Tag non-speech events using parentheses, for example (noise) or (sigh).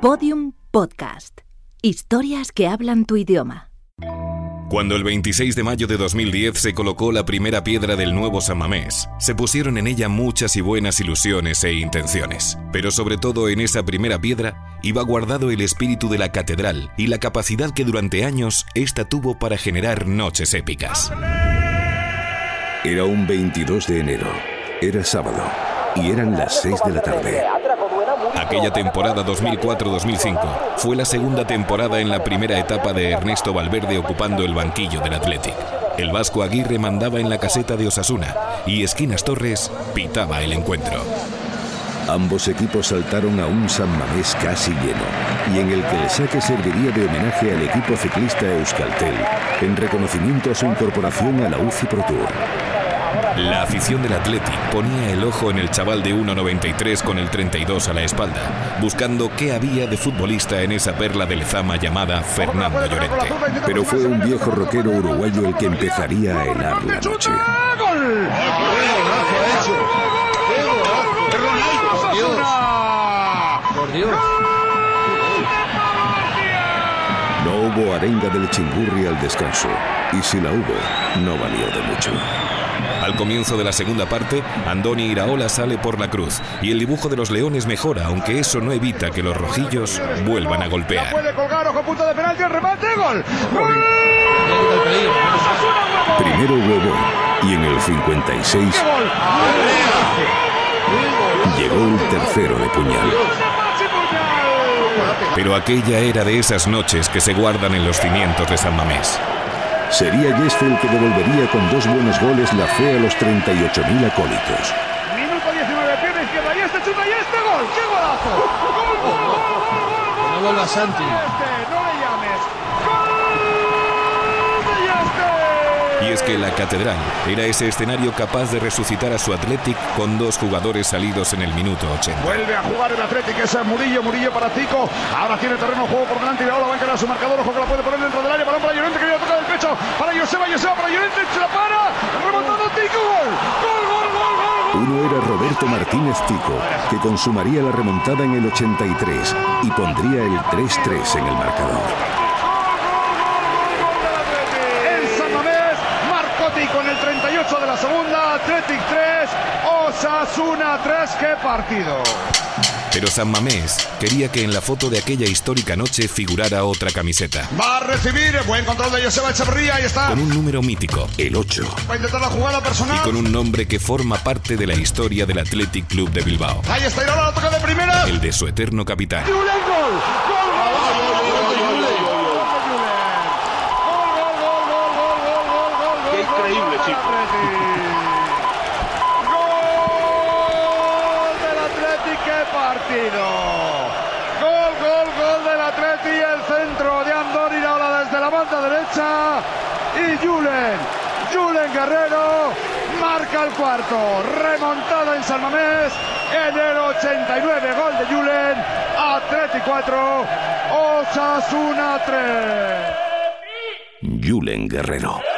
Podium Podcast. Historias que hablan tu idioma. Cuando el 26 de mayo de 2010 se colocó la primera piedra del nuevo San Mamés, se pusieron en ella muchas y buenas ilusiones e intenciones. Pero sobre todo en esa primera piedra iba guardado el espíritu de la catedral y la capacidad que durante años ésta tuvo para generar noches épicas. Era un 22 de enero. Era sábado y eran las 6 de la tarde. Aquella temporada 2004-2005 fue la segunda temporada en la primera etapa de Ernesto Valverde ocupando el banquillo del Athletic. El vasco Aguirre mandaba en la caseta de Osasuna y Esquinas Torres pitaba el encuentro. Ambos equipos saltaron a un San Mamés casi lleno y en el que el saque serviría de homenaje al equipo ciclista Euskaltel en reconocimiento a su incorporación a la UCI Pro Tour. La afición del Athletic ponía el ojo en el chaval de 1.93 con el 32 a la espalda, buscando qué había de futbolista en esa perla de Lezama llamada Fernando Llorente. Pero fue un viejo rockero uruguayo el que empezaría a helar la noche. No hubo arenga del chingurri al descanso, y si la hubo, no valió de mucho. Al comienzo de la segunda parte, Andoni Iraola sale por la cruz y el dibujo de los leones mejora, aunque eso no evita que los rojillos vuelvan a golpear. Puede colgar, ojo, punto de penalti, el remate, gol. Primero huevo y en el 56 llegó el tercero de puñal. Pero aquella era de esas noches que se guardan en los cimientos de San Mamés. Sería Yeste el que devolvería con dos buenos goles la fe a los 38.000 acólitos. Minuto 19, pierna izquierda, y este chuta, y este gol. ¡Qué golazo! (laughs) ¡Gol, gol, gol, gol, gol, gol! No vuelva Santi. No le llames. ¡Gol de Yeste! Y es que la catedral era ese escenario capaz de resucitar a su Athletic con dos jugadores salidos en el minuto 80. Vuelve a jugar el Atlético, ese es Murillo, Murillo para Tico. Ahora tiene terreno juego por delante y ahora va a encarar su marcador. Ojo que la puede poner dentro del área. Balón para Llorente que viene pecho. Para Joseba, Joseba para Llorente. Se la para. Tico. Gol. Gol, gol, gol, gol. Uno era Roberto Martínez Tico, que consumaría la remontada en el 83 y pondría el 3-3 en el marcador. En el 38 de la segunda. Athletic 3, Osasuna 3. ¡Qué partido! Pero San Mamés quería que en la foto de aquella histórica noche figurara otra camiseta, Va a recibir. Buen control de Joseba Echeverría. Ahí está. con un número mítico El 8. Va a intentar la jugada personal. y con un nombre que forma parte de la historia del Athletic Club de Bilbao, Ahí está Irola, la toca de primera. el de su eterno capitán. Julen, gol. Gol, gol, gol, Gol, gol, gol del Athletic, el centro de Andor Iraola desde la banda derecha y Julen, Julen Guerrero marca el cuarto, remontada en San Mamés en el 89, gol de Julen, Athletic 4, Osasuna 3. Julen Guerrero.